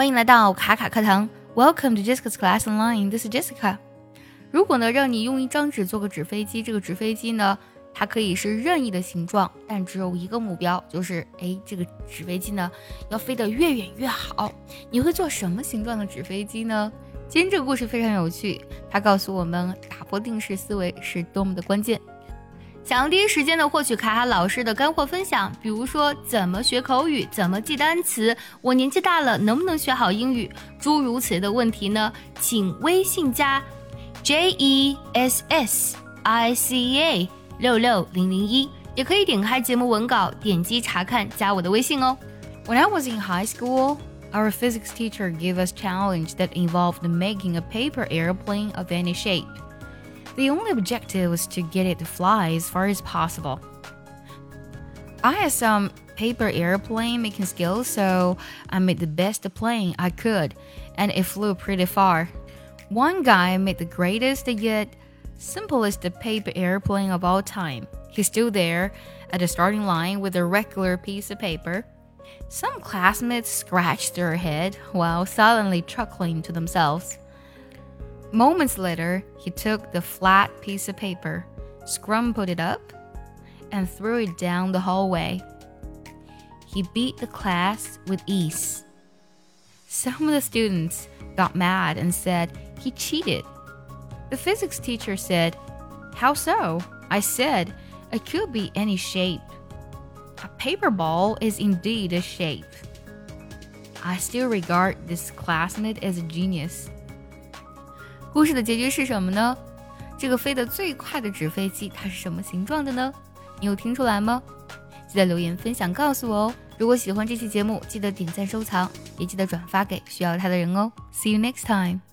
欢迎来到卡卡课堂，Welcome to Jessica's Class Online. This is Jessica. 如果呢，让你用一张纸做个纸飞机，这个纸飞机呢，它可以是任意的形状，但只有一个目标，就是哎，这个纸飞机呢要飞得越远越好。你会做什么形状的纸飞机呢？今天这个故事非常有趣，它告诉我们打破定式思维是多么的关键。想要第一时间的获取卡卡老师的干货分享，比如说怎么学口语，怎么记单词，我年纪大了能不能学好英语，诸如此类的问题呢？请微信加 J E S S I C A 六六零零一，也可以点开节目文稿，点击查看，加我的微信哦。When I was in high school. Our physics teacher gave us challenge that involved making a paper airplane of any shape. The only objective was to get it to fly as far as possible. I had some paper airplane making skills, so I made the best plane I could, and it flew pretty far. One guy made the greatest yet simplest paper airplane of all time. He stood there at the starting line with a regular piece of paper some classmates scratched their head while silently chuckling to themselves. Moments later, he took the flat piece of paper, scrumpled it up, and threw it down the hallway. He beat the class with ease. Some of the students got mad and said he cheated. The physics teacher said, How so? I said, it could be any shape. A paper ball is indeed a shape. I still regard this classmate as a genius. 故事的结局是什么呢？这个飞得最快的纸飞机，它是什么形状的呢？你有听出来吗？记得留言分享告诉我哦。如果喜欢这期节目，记得点赞收藏，也记得转发给需要它的人哦。See you next time.